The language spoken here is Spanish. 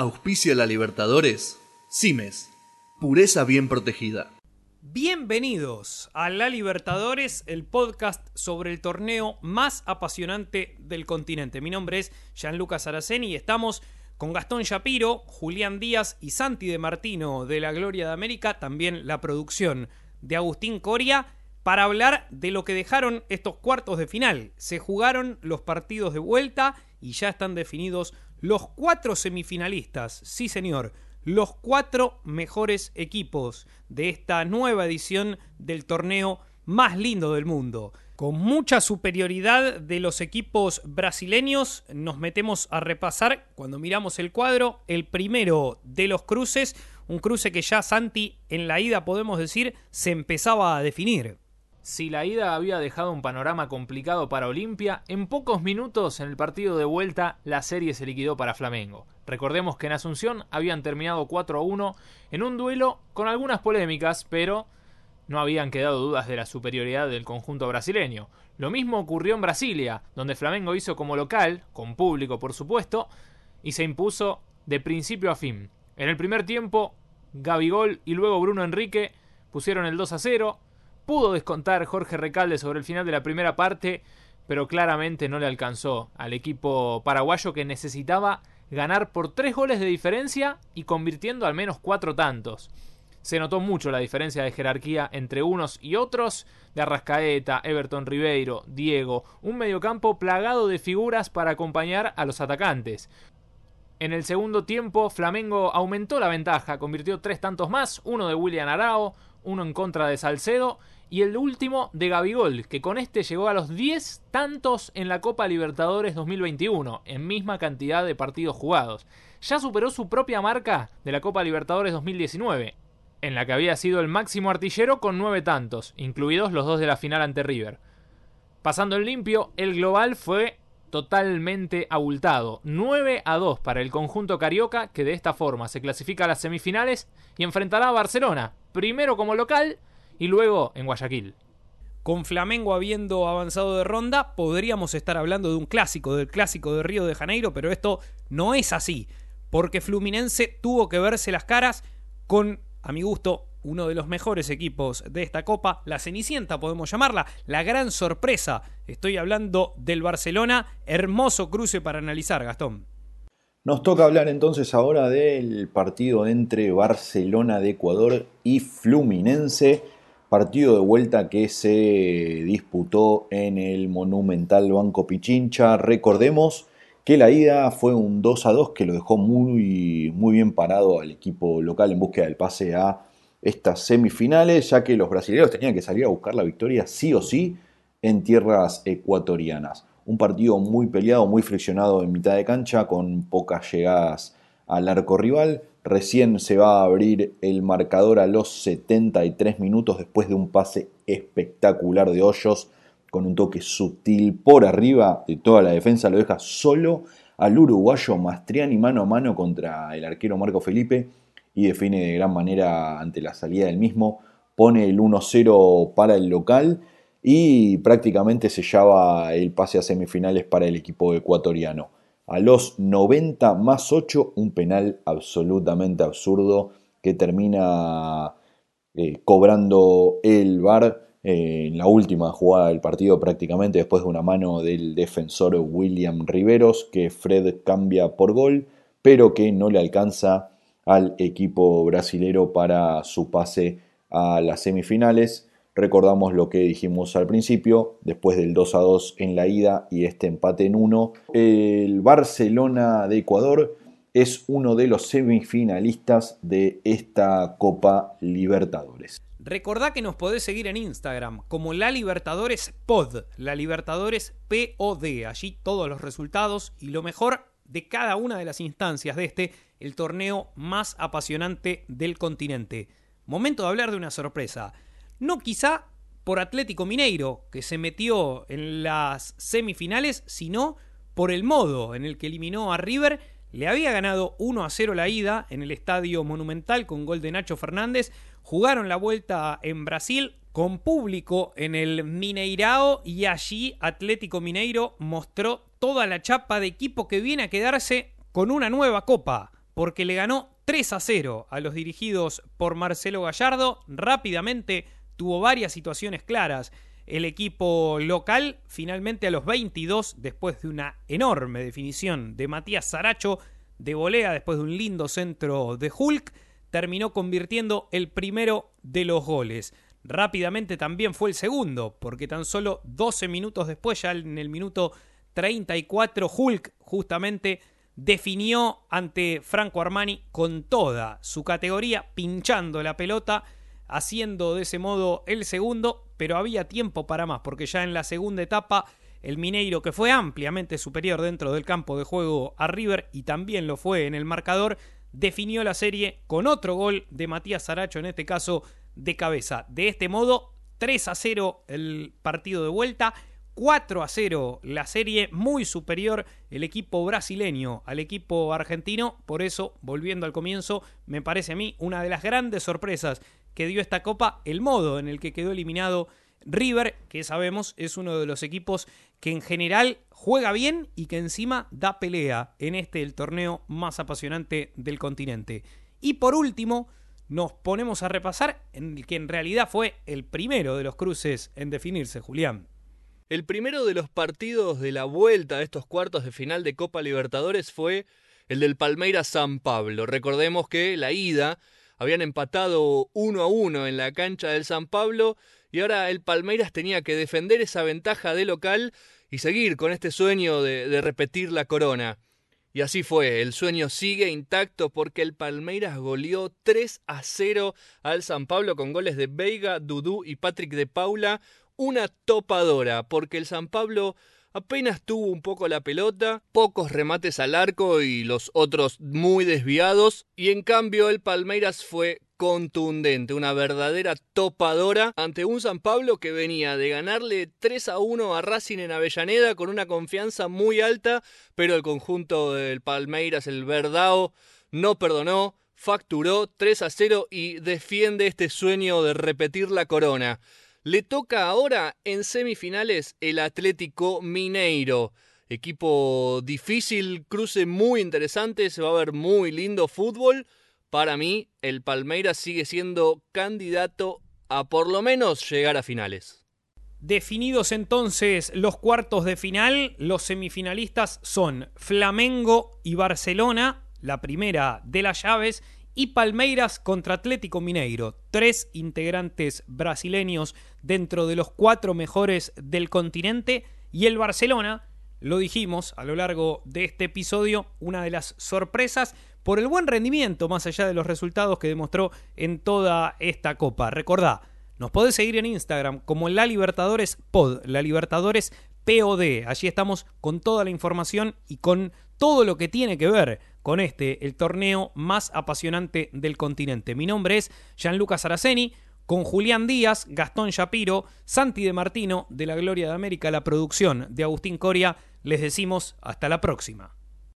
Auspicia la Libertadores. Cimes. Pureza bien protegida. Bienvenidos a La Libertadores, el podcast sobre el torneo más apasionante del continente. Mi nombre es Gianluca Saraceni y estamos con Gastón Shapiro, Julián Díaz y Santi de Martino de la Gloria de América, también la producción de Agustín Coria, para hablar de lo que dejaron estos cuartos de final. Se jugaron los partidos de vuelta y ya están definidos los cuatro semifinalistas. Sí, señor, los cuatro mejores equipos de esta nueva edición del torneo más lindo del mundo. Con mucha superioridad de los equipos brasileños, nos metemos a repasar cuando miramos el cuadro. El primero de los cruces, un cruce que ya Santi en la ida podemos decir se empezaba a definir. Si la ida había dejado un panorama complicado para Olimpia, en pocos minutos en el partido de vuelta la serie se liquidó para Flamengo. Recordemos que en Asunción habían terminado 4 a 1 en un duelo con algunas polémicas, pero no habían quedado dudas de la superioridad del conjunto brasileño. Lo mismo ocurrió en Brasilia, donde Flamengo hizo como local, con público por supuesto, y se impuso de principio a fin. En el primer tiempo, Gabigol y luego Bruno Enrique pusieron el 2 a 0, Pudo descontar Jorge Recalde sobre el final de la primera parte, pero claramente no le alcanzó al equipo paraguayo que necesitaba ganar por tres goles de diferencia y convirtiendo al menos cuatro tantos. Se notó mucho la diferencia de jerarquía entre unos y otros, de Arrascaeta, Everton Ribeiro, Diego, un mediocampo plagado de figuras para acompañar a los atacantes. En el segundo tiempo, Flamengo aumentó la ventaja, convirtió tres tantos más, uno de William Arao, uno en contra de Salcedo y el último de Gabigol, que con este llegó a los 10 tantos en la Copa Libertadores 2021, en misma cantidad de partidos jugados. Ya superó su propia marca de la Copa Libertadores 2019, en la que había sido el máximo artillero con 9 tantos, incluidos los dos de la final ante River. Pasando en limpio, el global fue totalmente abultado. 9 a 2 para el conjunto carioca, que de esta forma se clasifica a las semifinales y enfrentará a Barcelona, primero como local y luego en Guayaquil. Con Flamengo habiendo avanzado de ronda, podríamos estar hablando de un clásico, del clásico de Río de Janeiro, pero esto no es así, porque Fluminense tuvo que verse las caras con, a mi gusto, uno de los mejores equipos de esta copa, la Cenicienta podemos llamarla, la gran sorpresa. Estoy hablando del Barcelona, hermoso cruce para analizar, Gastón. Nos toca hablar entonces ahora del partido entre Barcelona de Ecuador y Fluminense Partido de vuelta que se disputó en el monumental Banco Pichincha. Recordemos que la ida fue un 2 a 2 que lo dejó muy, muy bien parado al equipo local en búsqueda del pase a estas semifinales, ya que los brasileños tenían que salir a buscar la victoria sí o sí en tierras ecuatorianas. Un partido muy peleado, muy friccionado en mitad de cancha, con pocas llegadas al arco rival. Recién se va a abrir el marcador a los 73 minutos después de un pase espectacular de Hoyos con un toque sutil por arriba de toda la defensa. Lo deja solo al uruguayo Mastriani mano a mano contra el arquero Marco Felipe y define de gran manera ante la salida del mismo. Pone el 1-0 para el local y prácticamente sellaba el pase a semifinales para el equipo ecuatoriano a los 90 más 8, un penal absolutamente absurdo que termina eh, cobrando el VAR eh, en la última jugada del partido prácticamente después de una mano del defensor William Riveros que Fred cambia por gol pero que no le alcanza al equipo brasilero para su pase a las semifinales Recordamos lo que dijimos al principio, después del 2 a 2 en la ida y este empate en 1, el Barcelona de Ecuador es uno de los semifinalistas de esta Copa Libertadores. Recordá que nos podés seguir en Instagram como La Libertadores Pod, La Libertadores POD. Allí todos los resultados y lo mejor de cada una de las instancias de este, el torneo más apasionante del continente. Momento de hablar de una sorpresa. No quizá por Atlético Mineiro, que se metió en las semifinales, sino por el modo en el que eliminó a River. Le había ganado 1 a 0 la ida en el Estadio Monumental con gol de Nacho Fernández. Jugaron la vuelta en Brasil con público en el Mineirao y allí Atlético Mineiro mostró toda la chapa de equipo que viene a quedarse con una nueva copa porque le ganó 3 a 0 a los dirigidos por Marcelo Gallardo. Rápidamente tuvo varias situaciones claras. El equipo local, finalmente a los 22, después de una enorme definición de Matías Saracho, de volea, después de un lindo centro de Hulk, terminó convirtiendo el primero de los goles. Rápidamente también fue el segundo, porque tan solo 12 minutos después, ya en el minuto 34, Hulk justamente definió ante Franco Armani con toda su categoría, pinchando la pelota, haciendo de ese modo el segundo, pero había tiempo para más, porque ya en la segunda etapa el Mineiro, que fue ampliamente superior dentro del campo de juego a River y también lo fue en el marcador, definió la serie con otro gol de Matías Saracho, en este caso de cabeza. De este modo, 3 a 0 el partido de vuelta, 4 a 0 la serie, muy superior el equipo brasileño al equipo argentino. Por eso, volviendo al comienzo, me parece a mí una de las grandes sorpresas que dio esta copa, el modo en el que quedó eliminado River, que sabemos es uno de los equipos que en general juega bien y que encima da pelea en este el torneo más apasionante del continente. Y por último, nos ponemos a repasar en el que en realidad fue el primero de los cruces en definirse, Julián. El primero de los partidos de la vuelta de estos cuartos de final de Copa Libertadores fue el del Palmeiras San Pablo. Recordemos que la ida habían empatado uno a uno en la cancha del San Pablo y ahora el Palmeiras tenía que defender esa ventaja de local y seguir con este sueño de repetir la corona. Y así fue, el sueño sigue intacto porque el Palmeiras goleó 3 a 0 al San Pablo con goles de Veiga, Dudú y Patrick de Paula, una topadora, porque el San Pablo apenas tuvo un poco la pelota, pocos remates al arco y los otros muy desviados, y en cambio el Palmeiras fue contundente, una verdadera topadora ante un San Pablo que venía de ganarle 3 a 1 a Racing en Avellaneda con una confianza muy alta, pero el conjunto del Palmeiras, el Verdao, no perdonó, facturó 3 a 0 y defiende este sueño de repetir la corona. Le toca ahora en semifinales el Atlético Mineiro. Equipo difícil, cruce muy interesante, se va a ver muy lindo fútbol. Para mí, el Palmeiras sigue siendo candidato a por lo menos llegar a finales. Definidos entonces los cuartos de final, los semifinalistas son Flamengo y Barcelona, la primera de las llaves, y Palmeiras contra Atlético Mineiro, tres integrantes brasileños dentro de los cuatro mejores del continente, y el Barcelona, lo dijimos a lo largo de este episodio, una de las sorpresas por el buen rendimiento más allá de los resultados que demostró en toda esta copa. Recordá, nos podés seguir en Instagram como La Libertadores Pod, La Libertadores POD. Allí estamos con toda la información y con todo lo que tiene que ver con este, el torneo más apasionante del continente. Mi nombre es Gianluca Saraceni, con Julián Díaz, Gastón Shapiro, Santi de Martino, de la Gloria de América, la producción de Agustín Coria. Les decimos hasta la próxima.